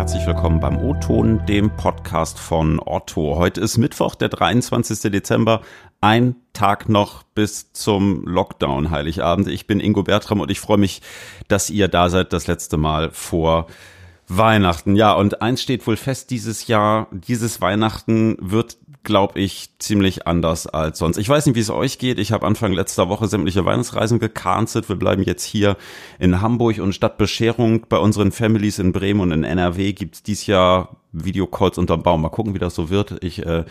Herzlich willkommen beim O-Ton, dem Podcast von Otto. Heute ist Mittwoch, der 23. Dezember. Ein Tag noch bis zum Lockdown, Heiligabend. Ich bin Ingo Bertram und ich freue mich, dass ihr da seid, das letzte Mal vor Weihnachten. Ja, und eins steht wohl fest dieses Jahr. Dieses Weihnachten wird glaube ich, ziemlich anders als sonst. Ich weiß nicht, wie es euch geht. Ich habe Anfang letzter Woche sämtliche Weihnachtsreisen gecancelt. Wir bleiben jetzt hier in Hamburg und statt Bescherung bei unseren Families in Bremen und in NRW gibt's dies Jahr Videocalls unterm Baum. Mal gucken, wie das so wird. Ich äh,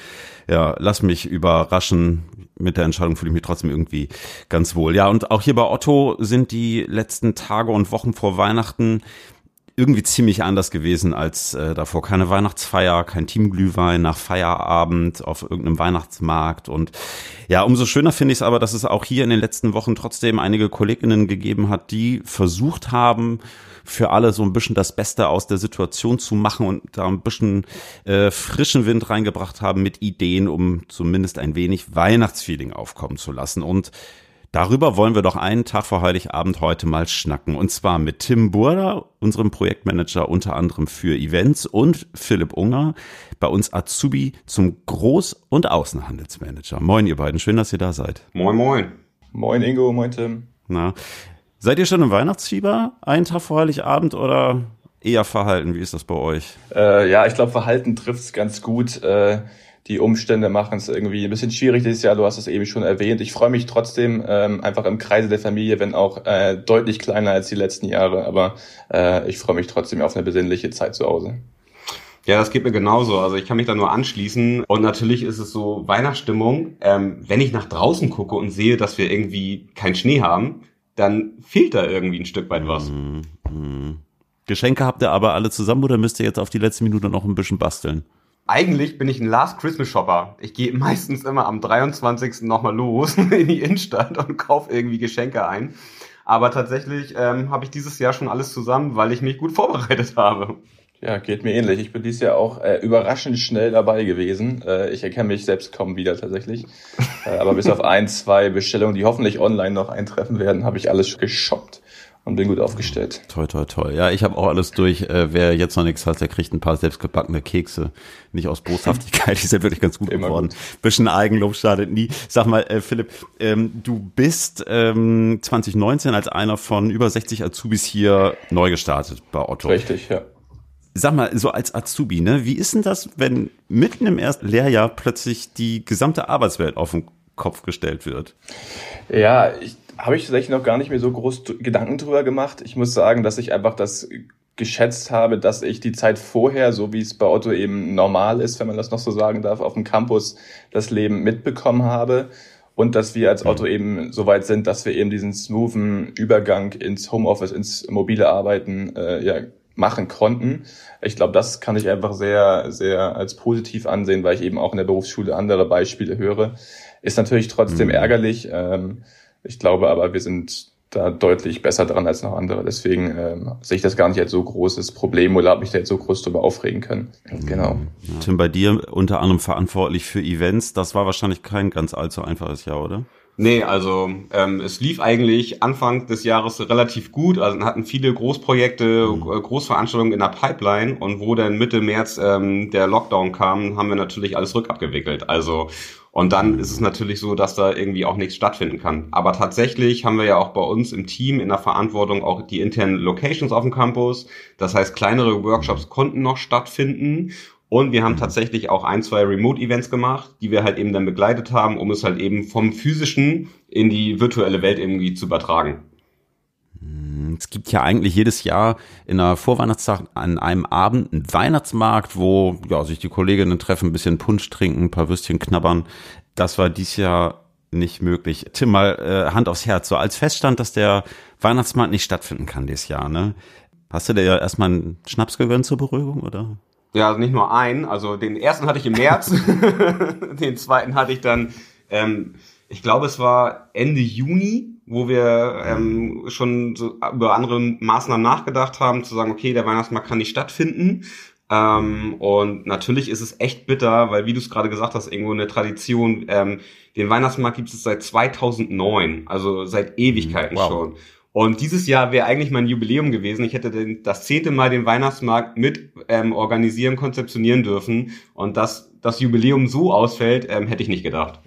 ja, lass mich überraschen. Mit der Entscheidung fühle ich mich trotzdem irgendwie ganz wohl. Ja, und auch hier bei Otto sind die letzten Tage und Wochen vor Weihnachten irgendwie ziemlich anders gewesen als äh, davor. Keine Weihnachtsfeier, kein Teamglühwein nach Feierabend auf irgendeinem Weihnachtsmarkt. Und ja, umso schöner finde ich es aber, dass es auch hier in den letzten Wochen trotzdem einige Kolleginnen gegeben hat, die versucht haben, für alle so ein bisschen das Beste aus der Situation zu machen und da ein bisschen äh, frischen Wind reingebracht haben mit Ideen, um zumindest ein wenig Weihnachtsfeeling aufkommen zu lassen. Und Darüber wollen wir doch einen Tag vor Heiligabend heute mal schnacken. Und zwar mit Tim Burda, unserem Projektmanager unter anderem für Events, und Philipp Unger, bei uns Azubi zum Groß- und Außenhandelsmanager. Moin, ihr beiden. Schön, dass ihr da seid. Moin, moin. Moin, Ingo. Moin, Tim. Na, seid ihr schon im Weihnachtsfieber? Einen Tag vor Heiligabend oder eher verhalten? Wie ist das bei euch? Äh, ja, ich glaube, Verhalten trifft's ganz gut. Äh, die Umstände machen es irgendwie ein bisschen schwierig dieses Jahr. Du hast es eben schon erwähnt. Ich freue mich trotzdem ähm, einfach im Kreise der Familie, wenn auch äh, deutlich kleiner als die letzten Jahre. Aber äh, ich freue mich trotzdem auf eine besinnliche Zeit zu Hause. Ja, das geht mir genauso. Also ich kann mich da nur anschließen. Und natürlich ist es so Weihnachtsstimmung. Ähm, wenn ich nach draußen gucke und sehe, dass wir irgendwie keinen Schnee haben, dann fehlt da irgendwie ein Stück weit was. Mm, mm. Geschenke habt ihr aber alle zusammen oder müsst ihr jetzt auf die letzte Minute noch ein bisschen basteln? Eigentlich bin ich ein Last Christmas Shopper. Ich gehe meistens immer am 23. nochmal los in die Innenstadt und kaufe irgendwie Geschenke ein. Aber tatsächlich ähm, habe ich dieses Jahr schon alles zusammen, weil ich mich gut vorbereitet habe. Ja, geht mir ähnlich. Ich bin dieses Jahr auch äh, überraschend schnell dabei gewesen. Äh, ich erkenne mich selbst kaum wieder tatsächlich. Äh, aber bis auf ein, zwei Bestellungen, die hoffentlich online noch eintreffen werden, habe ich alles geshoppt und bin gut aufgestellt. Toll, toll, toll. Ja, ich habe auch alles durch. Äh, wer jetzt noch nichts hat, der kriegt ein paar selbstgebackene Kekse. Nicht aus Boshaftigkeit, die sind wirklich ganz gut Immer geworden. Gut. Bisschen Eigenlob schadet nie. Sag mal, äh, Philipp, ähm, du bist ähm, 2019 als einer von über 60 Azubis hier neu gestartet bei Otto. Richtig, ja. Sag mal, so als Azubi, ne, wie ist denn das, wenn mitten im ersten Lehrjahr plötzlich die gesamte Arbeitswelt auf den Kopf gestellt wird? Ja, ich habe ich tatsächlich noch gar nicht mehr so groß Gedanken drüber gemacht. Ich muss sagen, dass ich einfach das geschätzt habe, dass ich die Zeit vorher, so wie es bei Otto eben normal ist, wenn man das noch so sagen darf, auf dem Campus das Leben mitbekommen habe und dass wir als Otto eben so weit sind, dass wir eben diesen smoothen Übergang ins Homeoffice, ins mobile Arbeiten äh, ja, machen konnten. Ich glaube, das kann ich einfach sehr, sehr als positiv ansehen, weil ich eben auch in der Berufsschule andere Beispiele höre. Ist natürlich trotzdem mhm. ärgerlich. Ähm, ich glaube aber, wir sind da deutlich besser dran als noch andere. Deswegen ähm, sehe ich das gar nicht als so großes Problem oder habe mich da jetzt so groß drüber aufregen können. Genau. Ja. Tim, bei dir unter anderem verantwortlich für Events. Das war wahrscheinlich kein ganz allzu einfaches Jahr, oder? Nee, also ähm, es lief eigentlich Anfang des Jahres relativ gut. Also hatten viele Großprojekte, mhm. Großveranstaltungen in der Pipeline und wo dann Mitte März ähm, der Lockdown kam, haben wir natürlich alles rückabgewickelt. Also und dann ist es natürlich so, dass da irgendwie auch nichts stattfinden kann. Aber tatsächlich haben wir ja auch bei uns im Team in der Verantwortung auch die internen Locations auf dem Campus. Das heißt, kleinere Workshops konnten noch stattfinden. Und wir haben tatsächlich auch ein, zwei Remote-Events gemacht, die wir halt eben dann begleitet haben, um es halt eben vom physischen in die virtuelle Welt irgendwie zu übertragen. Es gibt ja eigentlich jedes Jahr in der Vorweihnachtszeit an einem Abend einen Weihnachtsmarkt, wo ja, sich die Kolleginnen treffen, ein bisschen Punsch trinken, ein paar Würstchen knabbern. Das war dies Jahr nicht möglich. Tim, mal äh, Hand aufs Herz. So als Feststand, dass der Weihnachtsmarkt nicht stattfinden kann dieses Jahr, ne? Hast du dir ja erstmal einen Schnaps gegönnt zur Beruhigung, oder? Ja, also nicht nur einen. Also den ersten hatte ich im März, den zweiten hatte ich dann, ähm, ich glaube, es war Ende Juni wo wir ähm, schon so über andere Maßnahmen nachgedacht haben, zu sagen, okay, der Weihnachtsmarkt kann nicht stattfinden. Ähm, und natürlich ist es echt bitter, weil wie du es gerade gesagt hast, irgendwo eine Tradition, ähm, den Weihnachtsmarkt gibt es seit 2009, also seit Ewigkeiten wow. schon. Und dieses Jahr wäre eigentlich mein Jubiläum gewesen. Ich hätte den, das zehnte Mal den Weihnachtsmarkt mit ähm, organisieren, konzeptionieren dürfen. Und dass das Jubiläum so ausfällt, ähm, hätte ich nicht gedacht.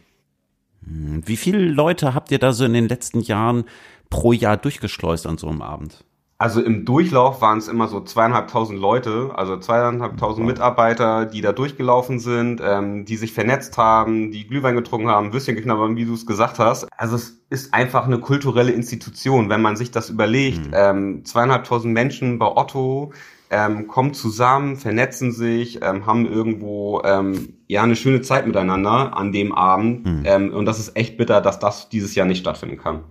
Hm, wie viele Leute habt ihr da so in den letzten Jahren pro Jahr durchgeschleust an so einem Abend? Also im Durchlauf waren es immer so zweieinhalbtausend Leute, also zweieinhalbtausend Mitarbeiter, die da durchgelaufen sind, ähm, die sich vernetzt haben, die Glühwein getrunken haben, Würstchen geknabbert wie du es gesagt hast. Also es ist einfach eine kulturelle Institution, wenn man sich das überlegt. Mhm. Ähm, zweieinhalbtausend Menschen bei Otto ähm, kommen zusammen, vernetzen sich, ähm, haben irgendwo ähm, ja eine schöne Zeit miteinander an dem Abend. Mhm. Ähm, und das ist echt bitter, dass das dieses Jahr nicht stattfinden kann.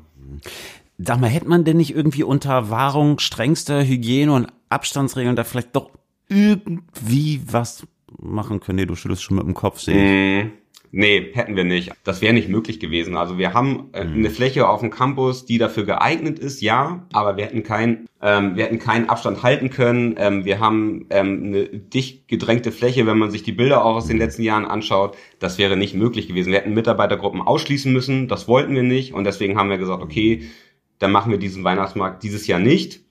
Mhm. Sag mal, hätte man denn nicht irgendwie unter Wahrung strengster Hygiene und Abstandsregeln da vielleicht doch irgendwie was machen können? Nee, du schüttelst schon mit dem Kopf, sehe ich. Mm, nee, hätten wir nicht. Das wäre nicht möglich gewesen. Also wir haben äh, mm. eine Fläche auf dem Campus, die dafür geeignet ist, ja, aber wir hätten kein, ähm, wir hätten keinen Abstand halten können. Ähm, wir haben ähm, eine dicht gedrängte Fläche, wenn man sich die Bilder auch aus den letzten Jahren anschaut. Das wäre nicht möglich gewesen. Wir hätten Mitarbeitergruppen ausschließen müssen. Das wollten wir nicht und deswegen haben wir gesagt, okay, dann machen wir diesen Weihnachtsmarkt dieses Jahr nicht.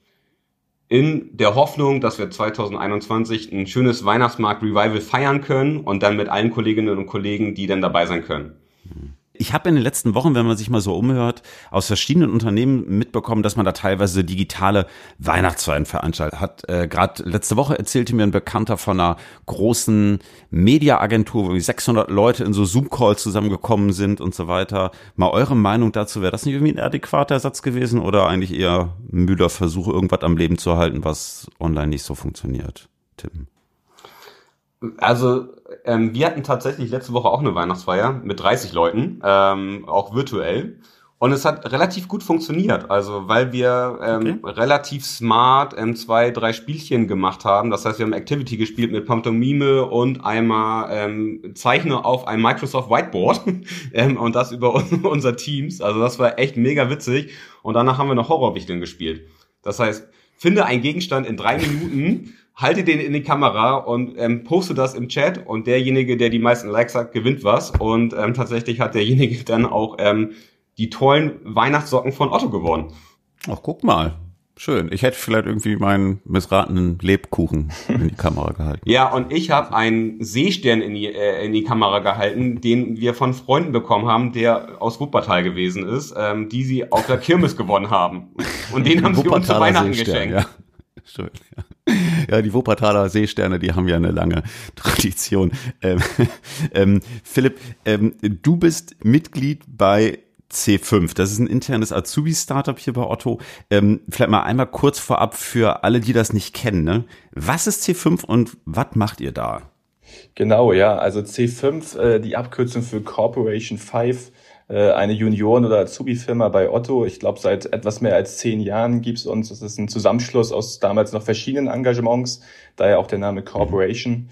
In der Hoffnung, dass wir 2021 ein schönes Weihnachtsmarkt-Revival feiern können und dann mit allen Kolleginnen und Kollegen, die dann dabei sein können. Ich habe in den letzten Wochen, wenn man sich mal so umhört, aus verschiedenen Unternehmen mitbekommen, dass man da teilweise digitale Weihnachtsfeiern veranstaltet hat. Äh, Gerade letzte Woche erzählte mir ein Bekannter von einer großen Mediaagentur, wo 600 Leute in so Zoom-Calls zusammengekommen sind und so weiter. Mal eure Meinung dazu, wäre das nicht irgendwie ein adäquater Ersatz gewesen oder eigentlich eher ein müder Versuch, irgendwas am Leben zu halten, was online nicht so funktioniert? Tim. Also ähm, wir hatten tatsächlich letzte Woche auch eine Weihnachtsfeier mit 30 Leuten, ähm, auch virtuell. Und es hat relativ gut funktioniert, also weil wir ähm, okay. relativ smart ähm, zwei, drei Spielchen gemacht haben. Das heißt, wir haben Activity gespielt mit Pantomime und einmal ähm, Zeichne auf ein Microsoft Whiteboard ähm, und das über unser Teams. Also das war echt mega witzig. Und danach haben wir noch Horrorwichteln gespielt. Das heißt, finde einen Gegenstand in drei Minuten halte den in die Kamera und ähm, poste das im Chat und derjenige, der die meisten Likes hat, gewinnt was. Und ähm, tatsächlich hat derjenige dann auch ähm, die tollen Weihnachtssocken von Otto gewonnen. Ach, guck mal. Schön. Ich hätte vielleicht irgendwie meinen missratenen Lebkuchen in die Kamera gehalten. Ja, und ich habe einen Seestern in die, äh, in die Kamera gehalten, den wir von Freunden bekommen haben, der aus Wuppertal gewesen ist, ähm, die sie auf der Kirmes gewonnen haben. Und den haben sie uns zu Weihnachten Seestern, geschenkt. Ja. Schön, ja. Ja, die Wuppertaler Seesterne, die haben ja eine lange Tradition. Ähm, ähm, Philipp, ähm, du bist Mitglied bei C5. Das ist ein internes Azubi-Startup hier bei Otto. Ähm, vielleicht mal einmal kurz vorab für alle, die das nicht kennen. Ne? Was ist C5 und was macht ihr da? Genau, ja. Also C5, äh, die Abkürzung für Corporation 5 äh, eine Junioren- oder Azubi-Firma bei Otto. Ich glaube, seit etwas mehr als zehn Jahren gibt's uns. Das ist ein Zusammenschluss aus damals noch verschiedenen Engagements, daher auch der Name Corporation.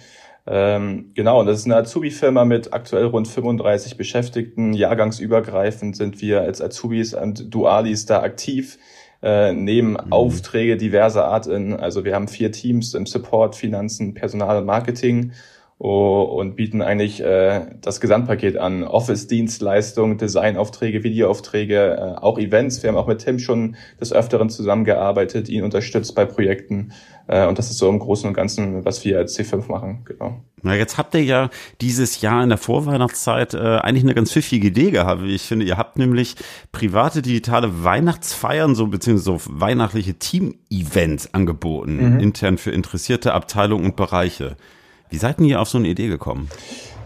Ähm, genau, und das ist eine Azubi-Firma mit aktuell rund 35 Beschäftigten. Jahrgangsübergreifend sind wir als Azubis und Dualis da aktiv. Äh, nehmen mhm. Aufträge diverser Art in. Also wir haben vier Teams im Support, Finanzen, Personal und Marketing und bieten eigentlich äh, das Gesamtpaket an. Office-Dienstleistungen, Designaufträge, Videoaufträge, äh, auch Events. Wir haben auch mit Tim schon des Öfteren zusammengearbeitet, ihn unterstützt bei Projekten. Äh, und das ist so im Großen und Ganzen, was wir als C5 machen. Genau. Na, jetzt habt ihr ja dieses Jahr in der Vorweihnachtszeit äh, eigentlich eine ganz pfiffige Idee gehabt. Ich finde, ihr habt nämlich private digitale Weihnachtsfeiern, so beziehungsweise so weihnachtliche Team-Events angeboten, mhm. intern für interessierte Abteilungen und Bereiche. Wie seid ihr auf so eine Idee gekommen?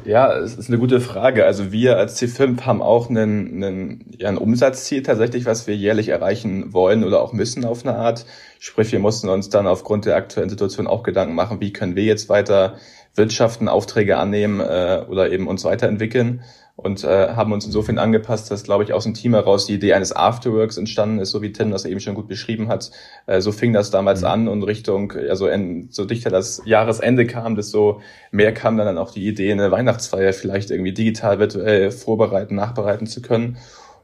Ja, es ist eine gute Frage. Also wir als C5 haben auch einen, einen, ja, ein Umsatzziel tatsächlich, was wir jährlich erreichen wollen oder auch müssen auf eine Art. Sprich, wir mussten uns dann aufgrund der aktuellen Situation auch Gedanken machen, wie können wir jetzt weiter wirtschaften, Aufträge annehmen äh, oder eben uns weiterentwickeln und äh, haben uns insofern angepasst, dass, glaube ich, aus dem Team heraus die Idee eines Afterworks entstanden ist, so wie Tim das eben schon gut beschrieben hat. Äh, so fing das damals mhm. an und Richtung, also in, so dichter das Jahresende kam, desto mehr kam dann auch die Idee, eine Weihnachtsfeier vielleicht irgendwie digital virtuell vorbereiten, nachbereiten zu können.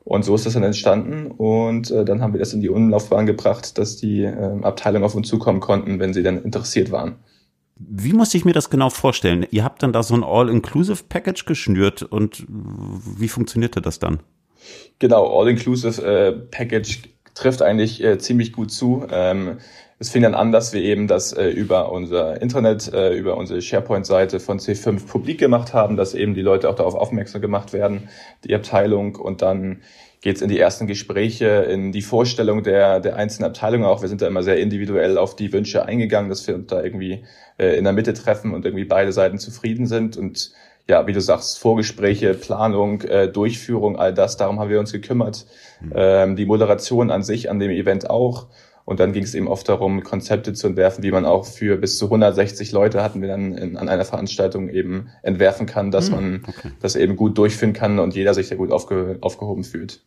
Und so ist das dann entstanden und äh, dann haben wir das in die Umlaufbahn gebracht, dass die äh, Abteilungen auf uns zukommen konnten, wenn sie dann interessiert waren. Wie muss ich mir das genau vorstellen? Ihr habt dann da so ein All-Inclusive-Package geschnürt und wie funktionierte das dann? Genau, All-Inclusive äh, trifft eigentlich äh, ziemlich gut zu. Ähm, es fing dann an, dass wir eben das äh, über unser Internet, äh, über unsere SharePoint-Seite von C5 publik gemacht haben, dass eben die Leute auch darauf aufmerksam gemacht werden, die Abteilung. Und dann geht's in die ersten Gespräche, in die Vorstellung der, der einzelnen Abteilungen auch. Wir sind da immer sehr individuell auf die Wünsche eingegangen, dass wir uns da irgendwie äh, in der Mitte treffen und irgendwie beide Seiten zufrieden sind. Und ja, wie du sagst, Vorgespräche, Planung, äh, Durchführung, all das, darum haben wir uns gekümmert. Mhm. Ähm, die Moderation an sich, an dem Event auch. Und dann ging es eben oft darum, Konzepte zu entwerfen, wie man auch für bis zu 160 Leute hatten wir dann in, an einer Veranstaltung eben entwerfen kann, dass hm, man okay. das eben gut durchführen kann und jeder sich sehr gut aufge, aufgehoben fühlt.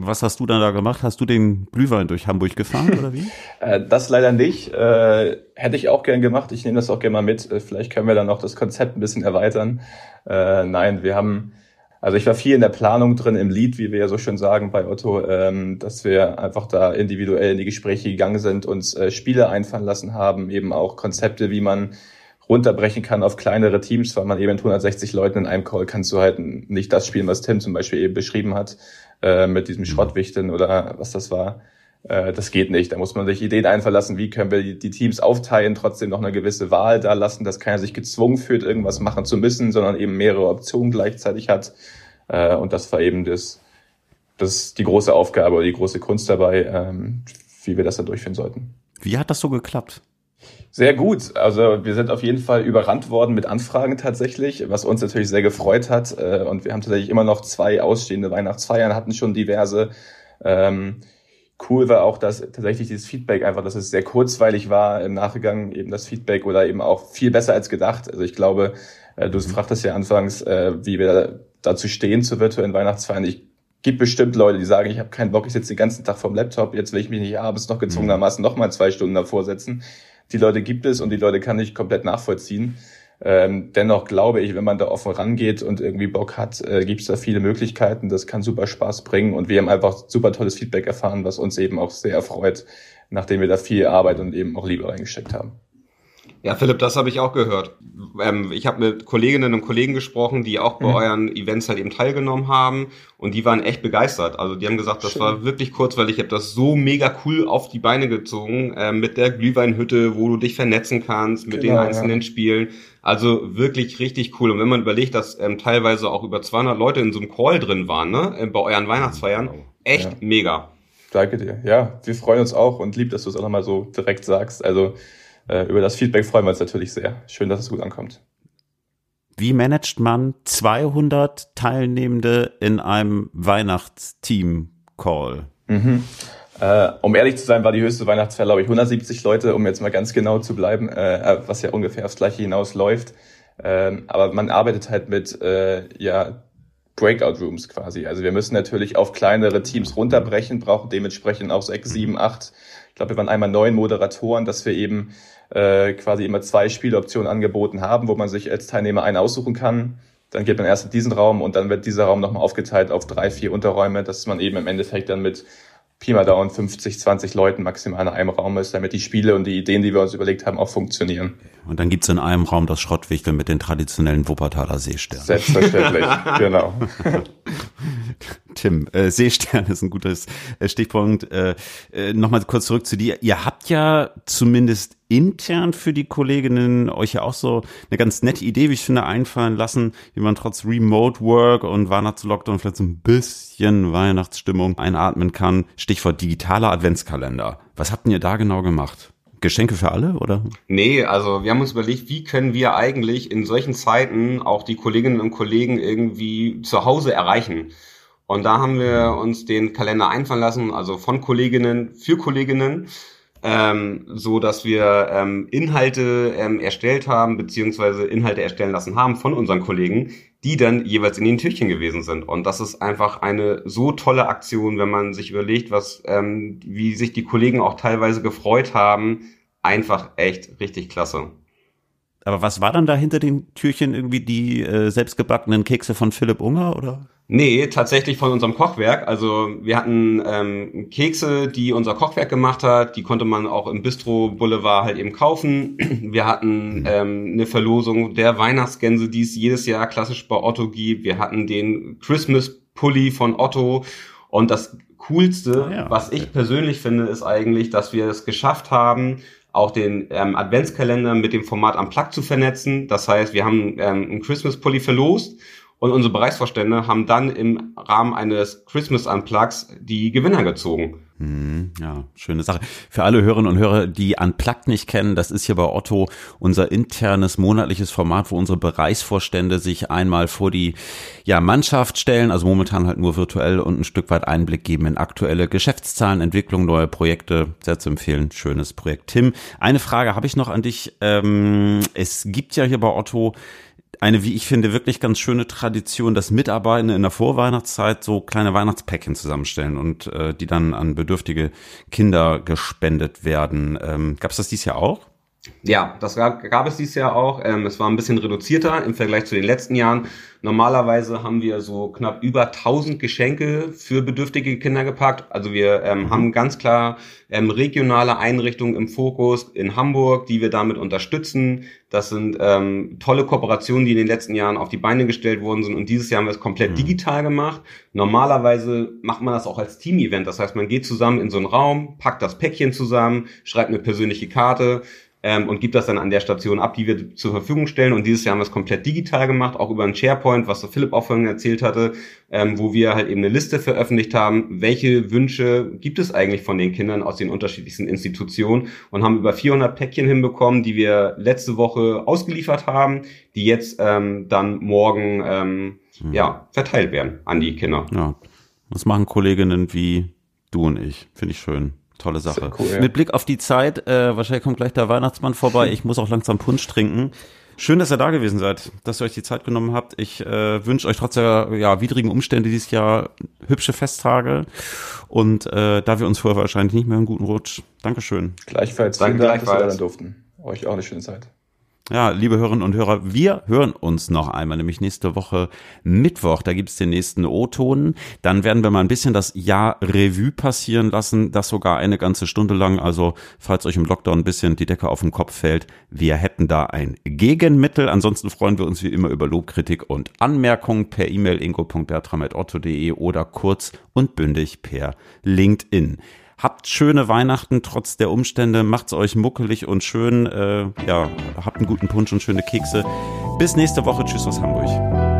Was hast du dann da gemacht? Hast du den Glühwein durch Hamburg gefahren oder wie? äh, das leider nicht. Äh, hätte ich auch gern gemacht. Ich nehme das auch gerne mal mit. Äh, vielleicht können wir dann auch das Konzept ein bisschen erweitern. Nein, wir haben also ich war viel in der Planung drin, im Lied, wie wir ja so schön sagen bei Otto, ähm, dass wir einfach da individuell in die Gespräche gegangen sind, uns Spiele einfallen lassen haben, eben auch Konzepte, wie man runterbrechen kann auf kleinere Teams, weil man eben mit 160 Leuten in einem Call kannst du halt nicht das spielen, was Tim zum Beispiel eben beschrieben hat, äh, mit diesem mhm. Schrottwichten oder was das war. Äh, das geht nicht. Da muss man sich Ideen einverlassen, wie können wir die, Teams aufteilen, trotzdem noch eine gewisse Wahl da lassen, dass keiner sich gezwungen fühlt, irgendwas machen zu müssen, sondern eben mehrere Optionen gleichzeitig hat. Äh, und das war eben das, das die große Aufgabe oder die große Kunst dabei, ähm, wie wir das da durchführen sollten. Wie hat das so geklappt? Sehr gut. Also wir sind auf jeden Fall überrannt worden mit Anfragen tatsächlich, was uns natürlich sehr gefreut hat. Äh, und wir haben tatsächlich immer noch zwei ausstehende Weihnachtsfeiern, hatten schon diverse. Ähm, cool war auch, dass tatsächlich dieses Feedback einfach, dass es sehr kurzweilig war im Nachgang eben das Feedback oder eben auch viel besser als gedacht. Also ich glaube, äh, du mhm. fragtest ja anfangs, äh, wie wir dazu stehen zu virtuellen Weihnachtsfeiern. Ich gibt bestimmt Leute, die sagen, ich habe keinen Bock, ich sitze den ganzen Tag vorm Laptop, jetzt will ich mich nicht abends noch gezwungenermaßen noch mal zwei Stunden davor setzen. Die Leute gibt es und die Leute kann ich komplett nachvollziehen. Ähm, dennoch glaube ich, wenn man da offen rangeht und irgendwie Bock hat, äh, gibt es da viele Möglichkeiten. Das kann super Spaß bringen und wir haben einfach super tolles Feedback erfahren, was uns eben auch sehr erfreut, nachdem wir da viel Arbeit und eben auch Liebe reingesteckt haben. Ja, Philipp, das habe ich auch gehört. Ähm, ich habe mit Kolleginnen und Kollegen gesprochen, die auch bei mhm. euren Events halt eben teilgenommen haben und die waren echt begeistert. Also die haben gesagt, das Schön. war wirklich kurz, weil ich habe das so mega cool auf die Beine gezogen äh, mit der Glühweinhütte, wo du dich vernetzen kannst mit genau, den einzelnen ja. Spielen. Also wirklich richtig cool. Und wenn man überlegt, dass ähm, teilweise auch über 200 Leute in so einem Call drin waren, ne, äh, bei euren Weihnachtsfeiern, echt ja. mega. Danke dir. Ja, wir freuen uns auch und lieb, dass du es auch nochmal so direkt sagst. Also über das Feedback freuen wir uns natürlich sehr. Schön, dass es gut ankommt. Wie managt man 200 Teilnehmende in einem Weihnachtsteam-Call? Mhm. Äh, um ehrlich zu sein, war die höchste Weihnachtsfeier, glaube ich, 170 Leute, um jetzt mal ganz genau zu bleiben, äh, was ja ungefähr aufs Gleiche hinausläuft. Ähm, aber man arbeitet halt mit äh, ja, Breakout Rooms quasi. Also wir müssen natürlich auf kleinere Teams runterbrechen, brauchen dementsprechend auch sechs, sieben, acht. Ich glaube, wir waren einmal neun Moderatoren, dass wir eben äh, quasi immer zwei Spieloptionen angeboten haben, wo man sich als Teilnehmer einen aussuchen kann. Dann geht man erst in diesen Raum und dann wird dieser Raum nochmal aufgeteilt auf drei, vier Unterräume, dass man eben im Endeffekt dann mit Pi mal Daumen 50, 20 Leuten maximal in einem Raum ist, damit die Spiele und die Ideen, die wir uns überlegt haben, auch funktionieren. Und dann gibt's in einem Raum das Schrottwichtel mit den traditionellen Wuppertaler Seesternen. Selbstverständlich, genau. Tim, äh, Seestern ist ein gutes äh, Stichpunkt. Äh, äh, Nochmal kurz zurück zu dir. Ihr habt ja zumindest intern für die Kolleginnen euch ja auch so eine ganz nette Idee, wie ich finde, einfallen lassen, wie man trotz Remote Work und Weihnachtslockdown vielleicht so ein bisschen Weihnachtsstimmung einatmen kann. Stichwort digitaler Adventskalender. Was habt ihr da genau gemacht? Geschenke für alle, oder? Nee, also wir haben uns überlegt, wie können wir eigentlich in solchen Zeiten auch die Kolleginnen und Kollegen irgendwie zu Hause erreichen. Und da haben wir uns den Kalender einfallen lassen, also von Kolleginnen für Kolleginnen, ähm, so dass wir ähm, Inhalte ähm, erstellt haben, beziehungsweise Inhalte erstellen lassen haben von unseren Kollegen, die dann jeweils in den Türchen gewesen sind. Und das ist einfach eine so tolle Aktion, wenn man sich überlegt, was, ähm, wie sich die Kollegen auch teilweise gefreut haben. Einfach echt richtig klasse. Aber was war dann da hinter den Türchen irgendwie die äh, selbstgebackenen Kekse von Philipp Unger oder? Nee, tatsächlich von unserem Kochwerk. Also wir hatten ähm, Kekse, die unser Kochwerk gemacht hat. Die konnte man auch im Bistro Boulevard halt eben kaufen. Wir hatten ähm, eine Verlosung der Weihnachtsgänse, die es jedes Jahr klassisch bei Otto gibt. Wir hatten den Christmas Pulli von Otto. Und das Coolste, ah, ja, was ich persönlich finde, ist eigentlich, dass wir es geschafft haben, auch den ähm, Adventskalender mit dem Format am Plug zu vernetzen. Das heißt, wir haben ähm, einen Christmas Pulli verlost und unsere Bereichsvorstände haben dann im Rahmen eines Christmas Unplugs die Gewinner gezogen. Hm, ja, schöne Sache. Für alle Hörerinnen und Hörer, die Unplugged nicht kennen, das ist hier bei Otto unser internes monatliches Format, wo unsere Bereichsvorstände sich einmal vor die ja, Mannschaft stellen, also momentan halt nur virtuell und ein Stück weit Einblick geben in aktuelle Geschäftszahlen, Entwicklung, neue Projekte. Sehr zu empfehlen. Schönes Projekt. Tim, eine Frage habe ich noch an dich. Ähm, es gibt ja hier bei Otto eine, wie ich finde, wirklich ganz schöne Tradition, dass Mitarbeitende in der Vorweihnachtszeit so kleine Weihnachtspäckchen zusammenstellen und äh, die dann an bedürftige Kinder gespendet werden. Ähm, Gab es das dieses Jahr auch? Ja, das gab, gab es dieses Jahr auch. Ähm, es war ein bisschen reduzierter im Vergleich zu den letzten Jahren. Normalerweise haben wir so knapp über 1000 Geschenke für bedürftige Kinder gepackt. Also wir ähm, haben ganz klar ähm, regionale Einrichtungen im Fokus in Hamburg, die wir damit unterstützen. Das sind ähm, tolle Kooperationen, die in den letzten Jahren auf die Beine gestellt worden sind. Und dieses Jahr haben wir es komplett mhm. digital gemacht. Normalerweise macht man das auch als Team-Event. Das heißt, man geht zusammen in so einen Raum, packt das Päckchen zusammen, schreibt eine persönliche Karte ähm, und gibt das dann an der Station ab, die wir zur Verfügung stellen. Und dieses Jahr haben wir es komplett digital gemacht, auch über einen SharePoint, was der Philipp auch vorhin erzählt hatte, ähm, wo wir halt eben eine Liste veröffentlicht haben, welche Wünsche gibt es eigentlich von den Kindern aus den unterschiedlichsten Institutionen und haben über 400 Päckchen hinbekommen, die wir letzte Woche ausgeliefert haben, die jetzt ähm, dann morgen ähm, hm. ja, verteilt werden an die Kinder. Ja, das machen Kolleginnen wie du und ich. Finde ich schön. Tolle Sache. Cool, ja. Mit Blick auf die Zeit, äh, wahrscheinlich kommt gleich der Weihnachtsmann vorbei. Ich muss auch langsam Punsch trinken. Schön, dass ihr da gewesen seid, dass ihr euch die Zeit genommen habt. Ich äh, wünsche euch trotz der ja, widrigen Umstände dieses Jahr hübsche Festtage. Und äh, da wir uns vorher wahrscheinlich nicht mehr einen guten Rutsch. Dankeschön. Gleichfalls. Danke, Dank, dass wir da durften. Euch auch eine schöne Zeit. Ja, liebe Hörerinnen und Hörer, wir hören uns noch einmal, nämlich nächste Woche Mittwoch. Da gibt's den nächsten O-Ton. Dann werden wir mal ein bisschen das Jahr Revue passieren lassen, das sogar eine ganze Stunde lang. Also, falls euch im Lockdown ein bisschen die Decke auf den Kopf fällt, wir hätten da ein Gegenmittel. Ansonsten freuen wir uns wie immer über Lobkritik und Anmerkungen per E-Mail ingo.bertram.otto.de oder kurz und bündig per LinkedIn. Habt schöne Weihnachten trotz der Umstände. Macht's euch muckelig und schön. Äh, ja, habt einen guten Punsch und schöne Kekse. Bis nächste Woche. Tschüss aus Hamburg.